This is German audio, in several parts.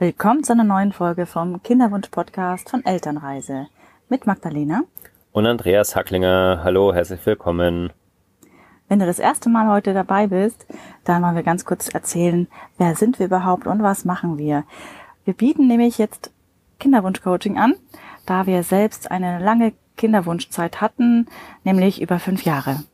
Willkommen zu einer neuen Folge vom Kinderwunsch-Podcast von Elternreise mit Magdalena und Andreas Hacklinger. Hallo, herzlich willkommen. Wenn du das erste Mal heute dabei bist, dann wollen wir ganz kurz erzählen, wer sind wir überhaupt und was machen wir. Wir bieten nämlich jetzt Kinderwunsch-Coaching an, da wir selbst eine lange Kinderwunschzeit hatten, nämlich über fünf Jahre.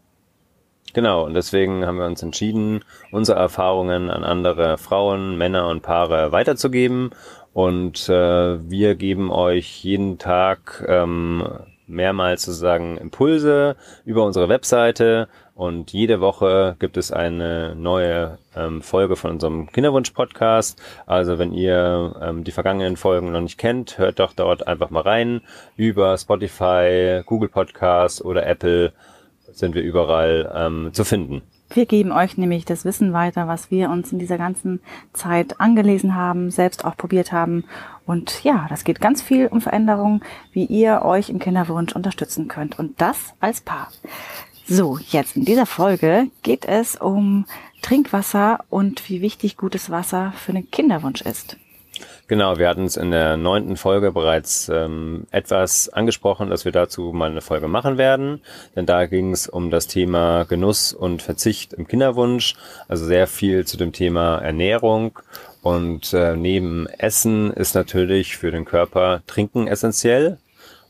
Genau, und deswegen haben wir uns entschieden, unsere Erfahrungen an andere Frauen, Männer und Paare weiterzugeben. Und äh, wir geben euch jeden Tag ähm, mehrmals sozusagen Impulse über unsere Webseite und jede Woche gibt es eine neue ähm, Folge von unserem Kinderwunsch-Podcast. Also wenn ihr ähm, die vergangenen Folgen noch nicht kennt, hört doch dort einfach mal rein. Über Spotify, Google Podcast oder Apple sind wir überall ähm, zu finden. Wir geben euch nämlich das Wissen weiter, was wir uns in dieser ganzen Zeit angelesen haben, selbst auch probiert haben. Und ja, das geht ganz viel um Veränderungen, wie ihr euch im Kinderwunsch unterstützen könnt. Und das als Paar. So, jetzt in dieser Folge geht es um Trinkwasser und wie wichtig gutes Wasser für den Kinderwunsch ist. Genau, wir hatten es in der neunten Folge bereits ähm, etwas angesprochen, dass wir dazu mal eine Folge machen werden. Denn da ging es um das Thema Genuss und Verzicht im Kinderwunsch, also sehr viel zu dem Thema Ernährung. Und äh, neben Essen ist natürlich für den Körper Trinken essentiell.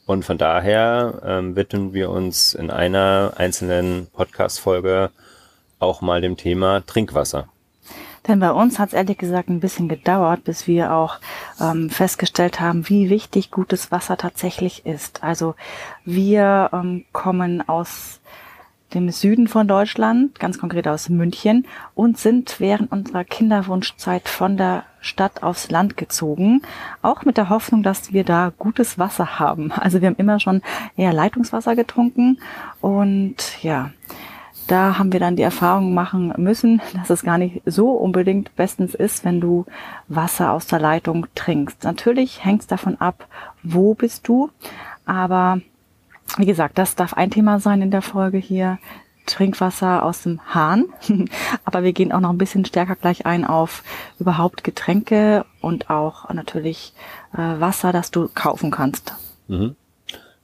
Und von daher ähm, widmen wir uns in einer einzelnen Podcast-Folge auch mal dem Thema Trinkwasser. Denn bei uns hat es ehrlich gesagt ein bisschen gedauert, bis wir auch ähm, festgestellt haben, wie wichtig gutes Wasser tatsächlich ist. Also wir ähm, kommen aus dem Süden von Deutschland, ganz konkret aus München, und sind während unserer Kinderwunschzeit von der Stadt aufs Land gezogen, auch mit der Hoffnung, dass wir da gutes Wasser haben. Also wir haben immer schon eher Leitungswasser getrunken und ja, da haben wir dann die Erfahrung machen müssen, dass es gar nicht so unbedingt bestens ist, wenn du Wasser aus der Leitung trinkst. Natürlich hängt es davon ab, wo bist du, aber wie gesagt, das darf ein Thema sein in der Folge hier. Trinkwasser aus dem Hahn. Aber wir gehen auch noch ein bisschen stärker gleich ein auf überhaupt Getränke und auch natürlich äh, Wasser, das du kaufen kannst. Mhm.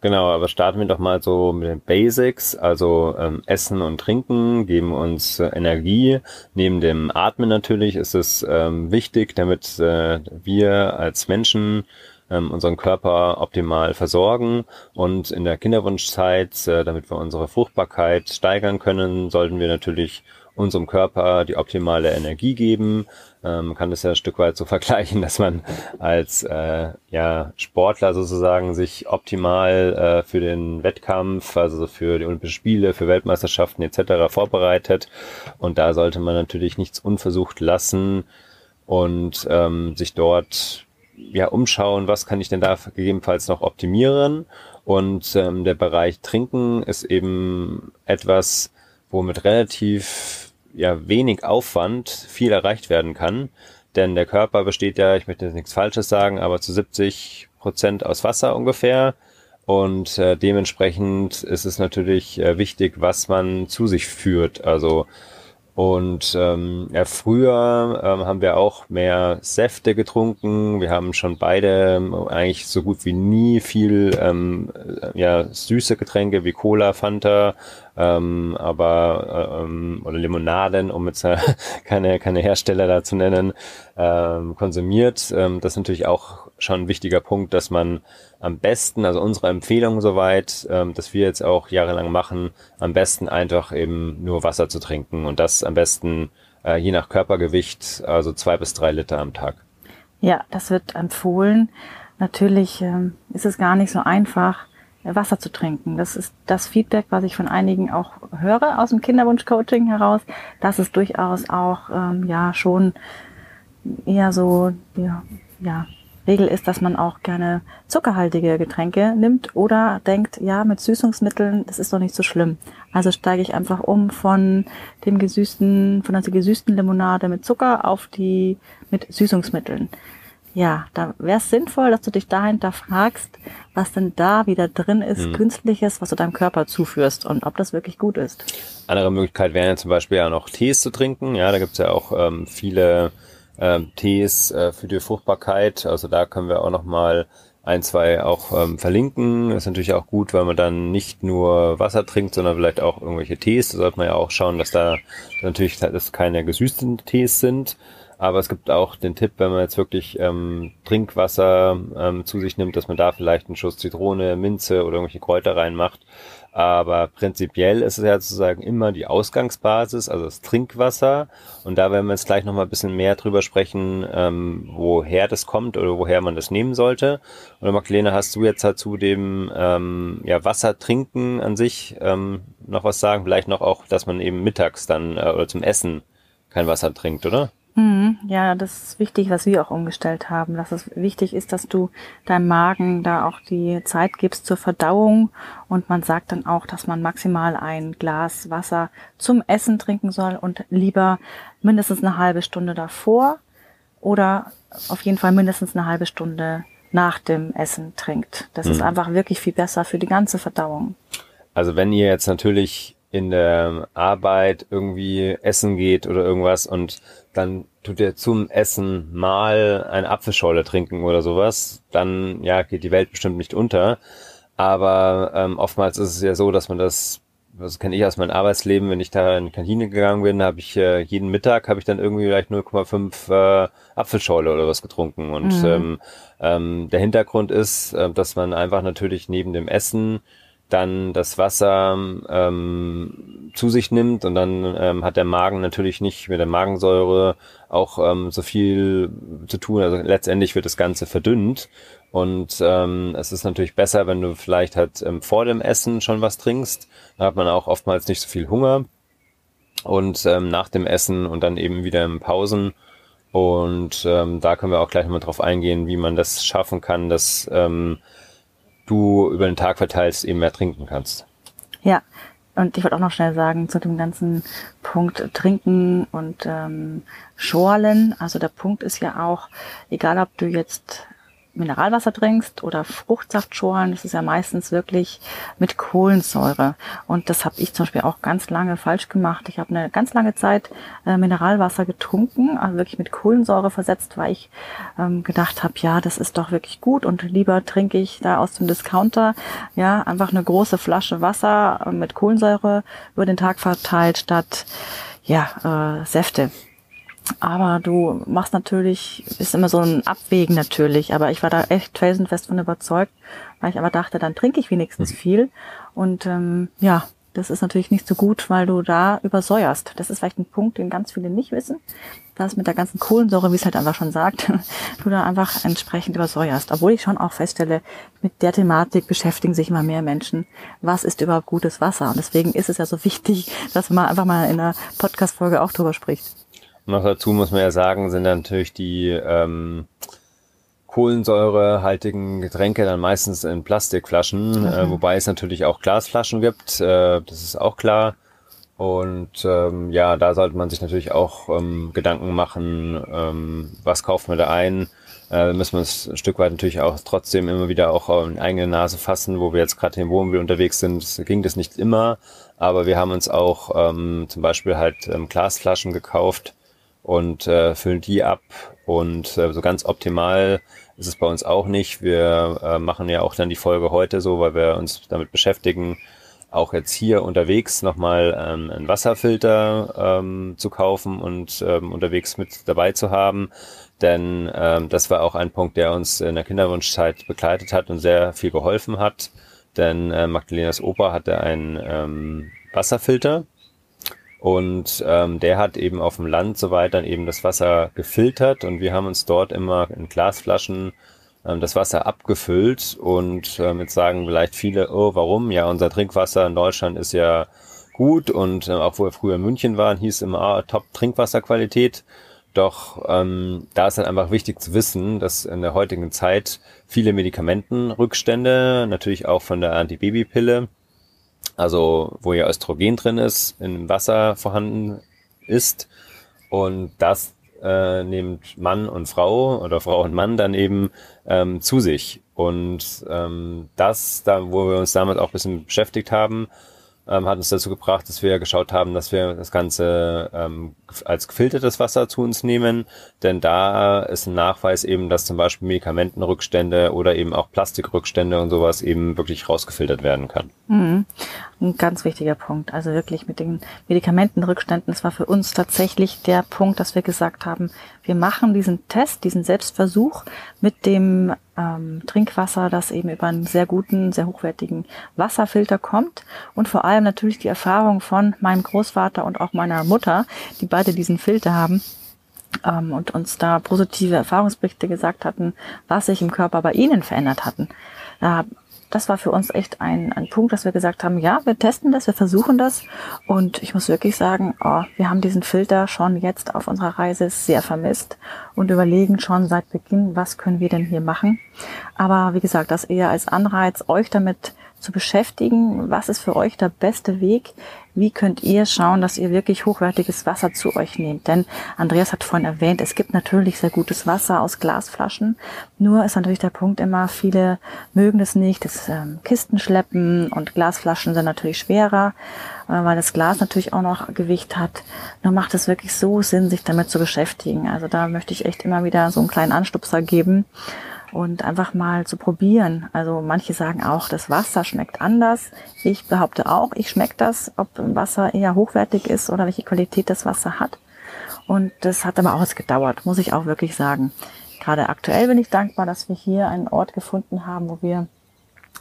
Genau, aber starten wir doch mal so mit den Basics, also ähm, Essen und Trinken geben uns äh, Energie. Neben dem Atmen natürlich ist es ähm, wichtig, damit äh, wir als Menschen ähm, unseren Körper optimal versorgen und in der Kinderwunschzeit, äh, damit wir unsere Fruchtbarkeit steigern können, sollten wir natürlich unserem Körper die optimale Energie geben. Ähm, kann das ja ein Stück weit so vergleichen, dass man als äh, ja, Sportler sozusagen sich optimal äh, für den Wettkampf, also für die Olympischen Spiele, für Weltmeisterschaften etc. vorbereitet. Und da sollte man natürlich nichts unversucht lassen und ähm, sich dort ja umschauen, was kann ich denn da gegebenenfalls noch optimieren. Und ähm, der Bereich Trinken ist eben etwas, wo mit relativ ja, wenig Aufwand viel erreicht werden kann. Denn der Körper besteht ja, ich möchte jetzt nichts Falsches sagen, aber zu 70 Prozent aus Wasser ungefähr. Und äh, dementsprechend ist es natürlich äh, wichtig, was man zu sich führt. Also und ähm, ja, früher ähm, haben wir auch mehr Säfte getrunken. Wir haben schon beide ähm, eigentlich so gut wie nie viel ähm, äh, ja, süße Getränke wie Cola, Fanta, ähm, aber äh, ähm, oder Limonaden, um jetzt keine, keine Hersteller da zu nennen, ähm, konsumiert. Ähm, das ist natürlich auch schon ein wichtiger Punkt, dass man am besten, also unsere Empfehlung soweit, ähm, dass wir jetzt auch jahrelang machen, am besten einfach eben nur Wasser zu trinken und das am besten äh, je nach Körpergewicht, also zwei bis drei Liter am Tag. Ja, das wird empfohlen. Natürlich ähm, ist es gar nicht so einfach, Wasser zu trinken. Das ist das Feedback, was ich von einigen auch höre aus dem Kinderwunsch-Coaching heraus, dass es durchaus auch ähm, ja schon eher so ja, ja Regel ist, dass man auch gerne zuckerhaltige Getränke nimmt oder denkt, ja, mit Süßungsmitteln, das ist doch nicht so schlimm. Also steige ich einfach um von dem gesüßten, von der gesüßten Limonade mit Zucker auf die mit Süßungsmitteln. Ja, da wäre es sinnvoll, dass du dich dahinter fragst, was denn da wieder drin ist, mhm. künstliches, was du deinem Körper zuführst und ob das wirklich gut ist. Andere Möglichkeit wäre ja zum Beispiel ja noch Tees zu trinken. Ja, da gibt es ja auch ähm, viele ähm, Tees äh, für die Fruchtbarkeit. Also da können wir auch nochmal ein, zwei auch ähm, verlinken. ist natürlich auch gut, weil man dann nicht nur Wasser trinkt, sondern vielleicht auch irgendwelche Tees. Da sollte man ja auch schauen, dass da natürlich dass keine gesüßten Tees sind. Aber es gibt auch den Tipp, wenn man jetzt wirklich ähm, Trinkwasser ähm, zu sich nimmt, dass man da vielleicht einen Schuss Zitrone, Minze oder irgendwelche Kräuter reinmacht. Aber prinzipiell ist es ja sozusagen immer die Ausgangsbasis, also das Trinkwasser. Und da werden wir jetzt gleich nochmal ein bisschen mehr drüber sprechen, ähm, woher das kommt oder woher man das nehmen sollte. Oder Magdalena, hast du jetzt dazu dem ähm, ja, Wasser trinken an sich ähm, noch was sagen? Vielleicht noch auch, dass man eben mittags dann äh, oder zum Essen kein Wasser trinkt, oder? Mhm, ja, das ist wichtig, was wir auch umgestellt haben. Dass es wichtig ist, dass du deinem Magen da auch die Zeit gibst zur Verdauung. Und man sagt dann auch, dass man maximal ein Glas Wasser zum Essen trinken soll und lieber mindestens eine halbe Stunde davor oder auf jeden Fall mindestens eine halbe Stunde nach dem Essen trinkt. Das mhm. ist einfach wirklich viel besser für die ganze Verdauung. Also wenn ihr jetzt natürlich in der Arbeit irgendwie essen geht oder irgendwas und dann tut ihr zum Essen mal eine Apfelschorle trinken oder sowas, dann ja geht die Welt bestimmt nicht unter. Aber ähm, oftmals ist es ja so, dass man das, das kenne ich aus meinem Arbeitsleben, wenn ich da in die Kantine gegangen bin, habe ich äh, jeden Mittag habe ich dann irgendwie vielleicht 0,5 äh, Apfelschorle oder was getrunken. Und mhm. ähm, ähm, der Hintergrund ist, äh, dass man einfach natürlich neben dem Essen dann das Wasser ähm, zu sich nimmt und dann ähm, hat der Magen natürlich nicht mit der Magensäure auch ähm, so viel zu tun. Also letztendlich wird das Ganze verdünnt und ähm, es ist natürlich besser, wenn du vielleicht halt ähm, vor dem Essen schon was trinkst. Da hat man auch oftmals nicht so viel Hunger und ähm, nach dem Essen und dann eben wieder in Pausen. Und ähm, da können wir auch gleich nochmal drauf eingehen, wie man das schaffen kann, dass ähm, du über den Tag verteilst eben mehr trinken kannst. Ja, und ich wollte auch noch schnell sagen zu dem ganzen Punkt Trinken und ähm, Schorlen. Also der Punkt ist ja auch, egal ob du jetzt Mineralwasser trinkst oder Fruchtsaftschorlen, das ist ja meistens wirklich mit Kohlensäure. Und das habe ich zum Beispiel auch ganz lange falsch gemacht. Ich habe eine ganz lange Zeit äh, Mineralwasser getrunken, also wirklich mit Kohlensäure versetzt, weil ich ähm, gedacht habe, ja, das ist doch wirklich gut und lieber trinke ich da aus dem Discounter ja einfach eine große Flasche Wasser äh, mit Kohlensäure über den Tag verteilt statt ja, äh, Säfte. Aber du machst natürlich, ist immer so ein Abwägen natürlich, aber ich war da echt felsenfest von überzeugt, weil ich aber dachte, dann trinke ich wenigstens mhm. viel. Und ähm, ja, das ist natürlich nicht so gut, weil du da übersäuerst. Das ist vielleicht ein Punkt, den ganz viele nicht wissen, dass mit der ganzen Kohlensäure, wie es halt einfach schon sagt, du da einfach entsprechend übersäuerst. Obwohl ich schon auch feststelle, mit der Thematik beschäftigen sich immer mehr Menschen. Was ist überhaupt gutes Wasser? Und deswegen ist es ja so wichtig, dass man einfach mal in einer Podcast-Folge auch drüber spricht. Noch dazu muss man ja sagen, sind natürlich die ähm, kohlensäurehaltigen Getränke dann meistens in Plastikflaschen, äh, mhm. äh, wobei es natürlich auch Glasflaschen gibt, äh, das ist auch klar. Und ähm, ja, da sollte man sich natürlich auch ähm, Gedanken machen, ähm, was kauft man da ein. Äh, müssen wir uns ein Stück weit natürlich auch trotzdem immer wieder auch in eigene Nase fassen, wo wir jetzt gerade im Wohnmobil unterwegs sind, ging das nicht immer, aber wir haben uns auch ähm, zum Beispiel halt ähm, Glasflaschen gekauft, und äh, füllen die ab. Und äh, so ganz optimal ist es bei uns auch nicht. Wir äh, machen ja auch dann die Folge heute so, weil wir uns damit beschäftigen, auch jetzt hier unterwegs nochmal ähm, einen Wasserfilter ähm, zu kaufen und ähm, unterwegs mit dabei zu haben. Denn ähm, das war auch ein Punkt, der uns in der Kinderwunschzeit begleitet hat und sehr viel geholfen hat. Denn äh, Magdalenas Opa hatte einen ähm, Wasserfilter und ähm, der hat eben auf dem Land soweit dann eben das Wasser gefiltert und wir haben uns dort immer in Glasflaschen ähm, das Wasser abgefüllt. Und ähm, jetzt sagen vielleicht viele, oh, warum? Ja, unser Trinkwasser in Deutschland ist ja gut und äh, auch wo wir früher in München waren, hieß immer ah, Top-Trinkwasserqualität. Doch ähm, da ist dann einfach wichtig zu wissen, dass in der heutigen Zeit viele Medikamentenrückstände, natürlich auch von der Antibabypille, also wo ja Östrogen drin ist, im Wasser vorhanden ist. Und das äh, nimmt Mann und Frau oder Frau und Mann dann eben ähm, zu sich. Und ähm, das, da wo wir uns damit auch ein bisschen beschäftigt haben, ähm, hat uns dazu gebracht, dass wir geschaut haben, dass wir das Ganze ähm, als gefiltertes Wasser zu uns nehmen. Denn da ist ein Nachweis eben, dass zum Beispiel Medikamentenrückstände oder eben auch Plastikrückstände und sowas eben wirklich rausgefiltert werden kann. Mhm. Ein ganz wichtiger Punkt. Also wirklich mit den Medikamentenrückständen, das war für uns tatsächlich der Punkt, dass wir gesagt haben, wir machen diesen Test, diesen Selbstversuch mit dem ähm, Trinkwasser, das eben über einen sehr guten, sehr hochwertigen Wasserfilter kommt und vor allem natürlich die Erfahrung von meinem Großvater und auch meiner Mutter, die beide diesen Filter haben ähm, und uns da positive Erfahrungsberichte gesagt hatten, was sich im Körper bei ihnen verändert hatten. Da das war für uns echt ein, ein Punkt, dass wir gesagt haben, ja, wir testen das, wir versuchen das. Und ich muss wirklich sagen, oh, wir haben diesen Filter schon jetzt auf unserer Reise sehr vermisst und überlegen schon seit Beginn, was können wir denn hier machen. Aber wie gesagt, das eher als Anreiz, euch damit zu beschäftigen. Was ist für euch der beste Weg? Wie könnt ihr schauen, dass ihr wirklich hochwertiges Wasser zu euch nehmt? Denn Andreas hat vorhin erwähnt, es gibt natürlich sehr gutes Wasser aus Glasflaschen. Nur ist natürlich der Punkt immer, viele mögen das nicht, das ähm, Kisten schleppen und Glasflaschen sind natürlich schwerer, äh, weil das Glas natürlich auch noch Gewicht hat. Nur macht es wirklich so Sinn, sich damit zu beschäftigen. Also da möchte ich echt immer wieder so einen kleinen Anstupser geben und einfach mal zu probieren. Also manche sagen auch, das Wasser schmeckt anders. Ich behaupte auch, ich schmecke das, ob Wasser eher hochwertig ist oder welche Qualität das Wasser hat. Und das hat aber auch jetzt gedauert, muss ich auch wirklich sagen. Gerade aktuell bin ich dankbar, dass wir hier einen Ort gefunden haben, wo wir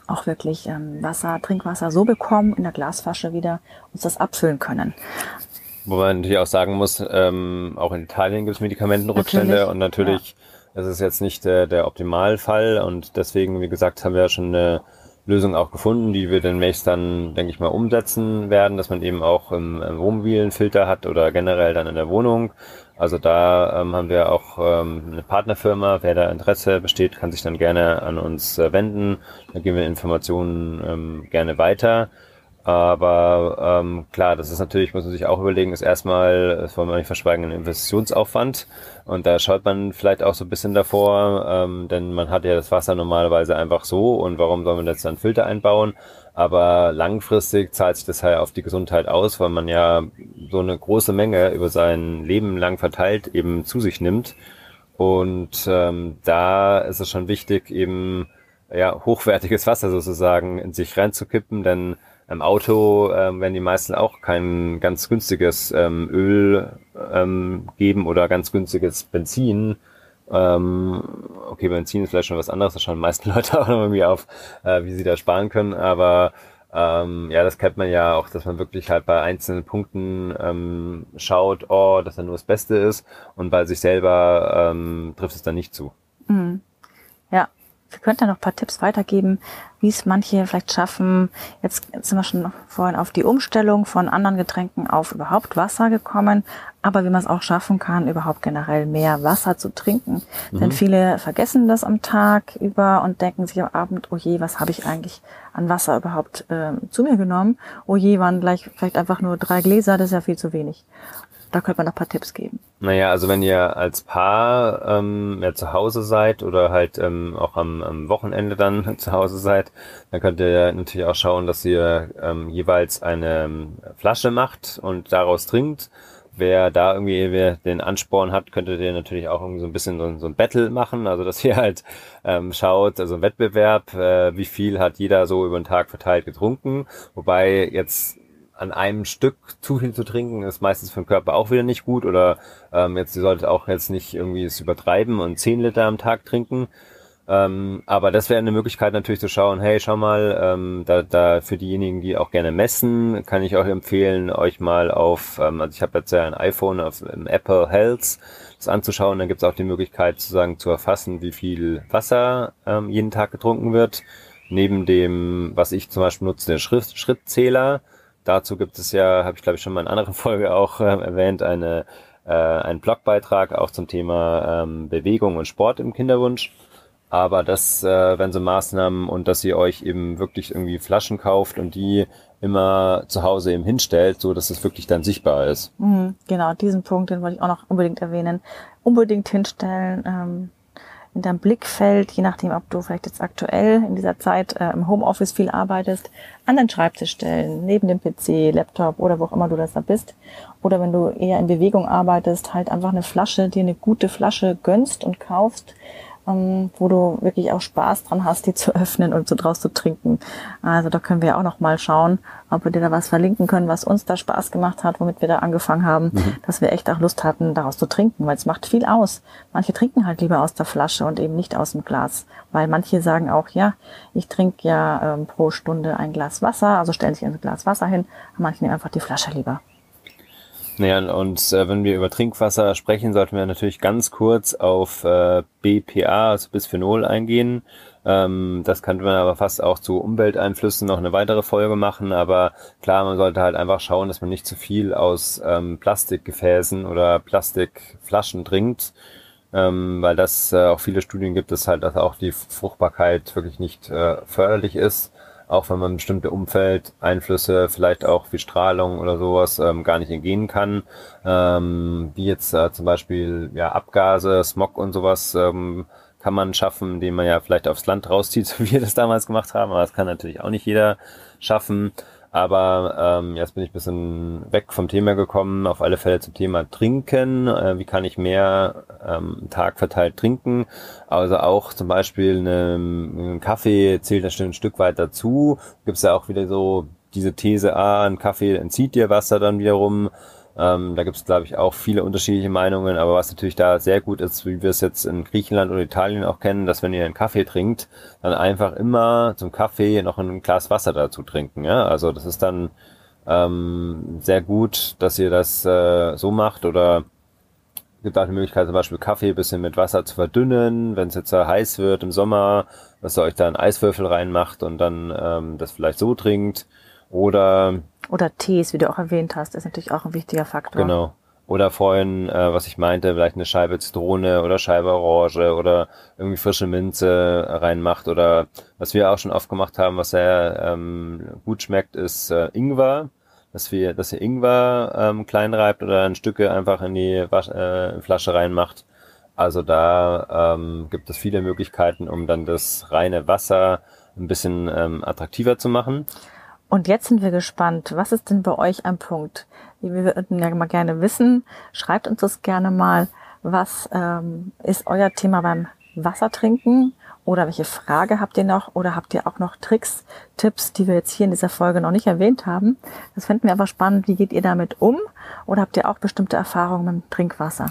auch wirklich ähm, Wasser, Trinkwasser so bekommen, in der Glasflasche wieder uns das abfüllen können. Wo man natürlich auch sagen muss, ähm, auch in Italien gibt es Medikamentenrückstände natürlich, und natürlich ja das ist jetzt nicht der, der Optimalfall und deswegen, wie gesagt, haben wir ja schon eine Lösung auch gefunden, die wir demnächst dann, denke ich mal, umsetzen werden, dass man eben auch im, im Wohnmobil einen Filter hat oder generell dann in der Wohnung. Also da ähm, haben wir auch ähm, eine Partnerfirma. Wer da Interesse besteht, kann sich dann gerne an uns äh, wenden. Da geben wir Informationen ähm, gerne weiter. Aber ähm, klar, das ist natürlich, muss man sich auch überlegen, ist erstmal, das wollen wir nicht verschweigen, ein Investitionsaufwand. Und da schaut man vielleicht auch so ein bisschen davor, ähm, denn man hat ja das Wasser normalerweise einfach so und warum soll man jetzt dann Filter einbauen? Aber langfristig zahlt sich das halt auf die Gesundheit aus, weil man ja so eine große Menge über sein Leben lang verteilt eben zu sich nimmt. Und ähm, da ist es schon wichtig, eben ja hochwertiges Wasser sozusagen in sich reinzukippen, denn im Auto ähm, werden die meisten auch kein ganz günstiges ähm, Öl ähm, geben oder ganz günstiges Benzin. Ähm, okay, Benzin ist vielleicht schon was anderes, da schauen die meisten Leute auch noch irgendwie auf, äh, wie sie da sparen können, aber ähm, ja, das kennt man ja auch, dass man wirklich halt bei einzelnen Punkten ähm, schaut, oh, dass er nur das Beste ist und bei sich selber ähm, trifft es dann nicht zu. Mhm. Ja, wir könnten noch ein paar Tipps weitergeben, wie es manche vielleicht schaffen. Jetzt sind wir schon vorhin auf die Umstellung von anderen Getränken auf überhaupt Wasser gekommen, aber wie man es auch schaffen kann, überhaupt generell mehr Wasser zu trinken. Mhm. Denn viele vergessen das am Tag über und denken sich am Abend, oh je, was habe ich eigentlich an Wasser überhaupt äh, zu mir genommen? Oh je, waren gleich vielleicht einfach nur drei Gläser, das ist ja viel zu wenig. Da könnte man noch ein paar Tipps geben. Naja, also wenn ihr als Paar ähm, ja, zu Hause seid oder halt ähm, auch am, am Wochenende dann zu Hause seid, dann könnt ihr natürlich auch schauen, dass ihr ähm, jeweils eine ähm, Flasche macht und daraus trinkt. Wer da irgendwie den Ansporn hat, könntet ihr natürlich auch irgendwie so ein bisschen so, so ein Battle machen, also dass ihr halt ähm, schaut, also ein Wettbewerb, äh, wie viel hat jeder so über den Tag verteilt getrunken, wobei jetzt an einem Stück zu viel zu trinken ist meistens für den Körper auch wieder nicht gut oder ähm, jetzt ihr solltet auch jetzt nicht irgendwie es übertreiben und 10 Liter am Tag trinken. Ähm, aber das wäre eine Möglichkeit natürlich zu schauen, hey, schau mal, ähm, da, da für diejenigen, die auch gerne messen, kann ich euch empfehlen, euch mal auf, ähm, also ich habe jetzt ja ein iPhone auf im Apple Health, das anzuschauen, dann gibt es auch die Möglichkeit sozusagen zu erfassen, wie viel Wasser ähm, jeden Tag getrunken wird. Neben dem, was ich zum Beispiel nutze, den Schritt, Schrittzähler, Dazu gibt es ja, habe ich glaube ich schon mal in anderen Folge auch äh, erwähnt, eine, äh, einen Blogbeitrag auch zum Thema ähm, Bewegung und Sport im Kinderwunsch. Aber das, äh, wenn so Maßnahmen und dass ihr euch eben wirklich irgendwie Flaschen kauft und die immer zu Hause eben hinstellt, so dass es wirklich dann sichtbar ist. Mhm, genau, diesen Punkt, den wollte ich auch noch unbedingt erwähnen. Unbedingt hinstellen. Ähm, in deinem Blickfeld, je nachdem, ob du vielleicht jetzt aktuell in dieser Zeit äh, im Homeoffice viel arbeitest, an den Schreibtisch stellen, neben dem PC, Laptop oder wo auch immer du das da bist. Oder wenn du eher in Bewegung arbeitest, halt einfach eine Flasche, dir eine gute Flasche gönnst und kaufst, ähm, wo du wirklich auch Spaß dran hast, die zu öffnen und so draus zu trinken. Also da können wir auch noch mal schauen, ob wir dir da was verlinken können, was uns da Spaß gemacht hat, womit wir da angefangen haben, mhm. dass wir echt auch Lust hatten, daraus zu trinken, weil es macht viel aus. Manche trinken halt lieber aus der Flasche und eben nicht aus dem Glas, weil manche sagen auch, ja, ich trinke ja ähm, pro Stunde ein Glas Wasser, also stellen sich ein Glas Wasser hin, manche nehmen einfach die Flasche lieber. Naja, und äh, wenn wir über Trinkwasser sprechen, sollten wir natürlich ganz kurz auf äh, BPA, also Bisphenol, eingehen. Ähm, das könnte man aber fast auch zu Umwelteinflüssen noch eine weitere Folge machen. Aber klar, man sollte halt einfach schauen, dass man nicht zu viel aus ähm, Plastikgefäßen oder Plastikflaschen trinkt. Ähm, weil das äh, auch viele Studien gibt, dass halt dass auch die Fruchtbarkeit wirklich nicht äh, förderlich ist auch wenn man bestimmte Umfeldeinflüsse, vielleicht auch wie Strahlung oder sowas, ähm, gar nicht entgehen kann, ähm, wie jetzt äh, zum Beispiel ja Abgase, Smog und sowas ähm, kann man schaffen, indem man ja vielleicht aufs Land rauszieht, so wie wir das damals gemacht haben, aber das kann natürlich auch nicht jeder schaffen. Aber ähm, jetzt bin ich bisschen weg vom Thema gekommen, auf alle Fälle zum Thema Trinken. Äh, wie kann ich mehr ähm, Tag verteilt trinken? Also auch zum Beispiel ein Kaffee zählt ein Stück weit dazu. Gibt es ja auch wieder so diese These, ah, ein Kaffee entzieht dir Wasser dann wiederum. Ähm, da gibt es, glaube ich, auch viele unterschiedliche Meinungen, aber was natürlich da sehr gut ist, wie wir es jetzt in Griechenland oder Italien auch kennen, dass wenn ihr einen Kaffee trinkt, dann einfach immer zum Kaffee noch ein Glas Wasser dazu trinken. Ja? Also das ist dann ähm, sehr gut, dass ihr das äh, so macht oder gibt auch die Möglichkeit, zum Beispiel Kaffee ein bisschen mit Wasser zu verdünnen, wenn es jetzt heiß wird im Sommer, dass ihr euch da einen Eiswürfel reinmacht und dann ähm, das vielleicht so trinkt. Oder oder Tees, wie du auch erwähnt hast, ist natürlich auch ein wichtiger Faktor. Genau. Oder vorhin, äh, was ich meinte, vielleicht eine Scheibe Zitrone oder Scheibe Orange oder irgendwie frische Minze reinmacht. Oder was wir auch schon oft gemacht haben, was sehr ähm, gut schmeckt, ist äh, Ingwer. Dass wir, dass ihr Ingwer ähm, klein reibt oder ein Stücke einfach in die Wasch äh, Flasche reinmacht. Also da ähm, gibt es viele Möglichkeiten, um dann das reine Wasser ein bisschen ähm, attraktiver zu machen. Und jetzt sind wir gespannt. Was ist denn bei euch ein Punkt? Wir würden ja mal gerne wissen. Schreibt uns das gerne mal. Was ähm, ist euer Thema beim Wassertrinken? Oder welche Frage habt ihr noch? Oder habt ihr auch noch Tricks, Tipps, die wir jetzt hier in dieser Folge noch nicht erwähnt haben? Das fänden wir aber spannend. Wie geht ihr damit um? Oder habt ihr auch bestimmte Erfahrungen mit dem Trinkwasser?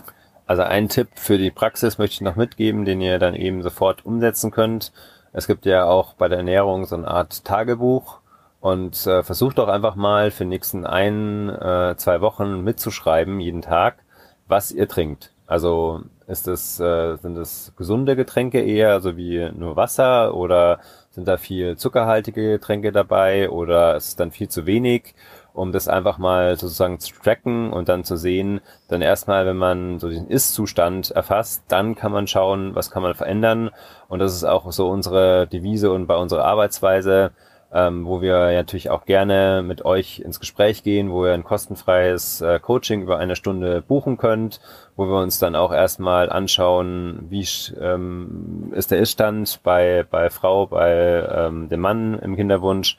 Also einen Tipp für die Praxis möchte ich noch mitgeben, den ihr dann eben sofort umsetzen könnt. Es gibt ja auch bei der Ernährung so eine Art Tagebuch und äh, versucht doch einfach mal für die nächsten ein, äh, zwei Wochen mitzuschreiben, jeden Tag, was ihr trinkt. Also ist es, äh, sind es gesunde Getränke eher, also wie nur Wasser oder sind da viel zuckerhaltige Getränke dabei oder ist es dann viel zu wenig, um das einfach mal sozusagen zu tracken und dann zu sehen, dann erstmal, wenn man so diesen Ist-Zustand erfasst, dann kann man schauen, was kann man verändern. Und das ist auch so unsere Devise und bei unserer Arbeitsweise, ähm, wo wir natürlich auch gerne mit euch ins Gespräch gehen, wo ihr ein kostenfreies äh, Coaching über eine Stunde buchen könnt, wo wir uns dann auch erstmal anschauen, wie ähm, ist der Iststand bei, bei Frau, bei ähm, dem Mann im Kinderwunsch.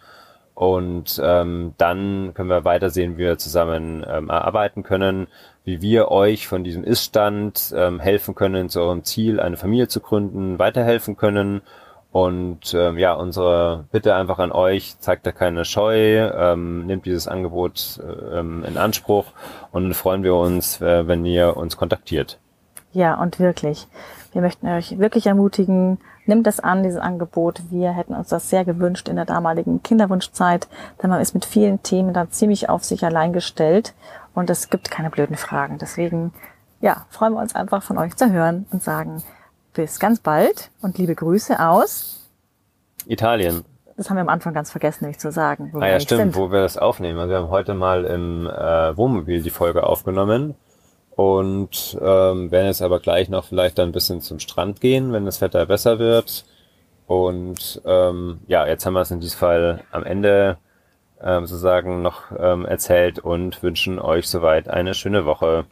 Und ähm, dann können wir weitersehen, wie wir zusammen ähm, arbeiten können, wie wir euch von diesem Iststand ähm, helfen können, zu eurem Ziel, eine Familie zu gründen, weiterhelfen können und ähm, ja, unsere Bitte einfach an euch, zeigt da keine Scheu, ähm, nehmt dieses Angebot ähm, in Anspruch und freuen wir uns, äh, wenn ihr uns kontaktiert. Ja, und wirklich. Wir möchten euch wirklich ermutigen, nimmt das an, dieses Angebot. Wir hätten uns das sehr gewünscht in der damaligen Kinderwunschzeit, denn man ist mit vielen Themen dann ziemlich auf sich allein gestellt und es gibt keine blöden Fragen. Deswegen, ja, freuen wir uns einfach von euch zu hören und sagen, bis ganz bald und liebe Grüße aus Italien. Das haben wir am Anfang ganz vergessen, nämlich zu sagen. Wo ah ja, stimmt, sind. wo wir das aufnehmen. Also wir haben heute mal im äh, Wohnmobil die Folge aufgenommen und ähm, werden jetzt aber gleich noch vielleicht dann ein bisschen zum Strand gehen, wenn das Wetter besser wird. Und ähm, ja, jetzt haben wir es in diesem Fall am Ende ähm, sozusagen noch ähm, erzählt und wünschen euch soweit eine schöne Woche.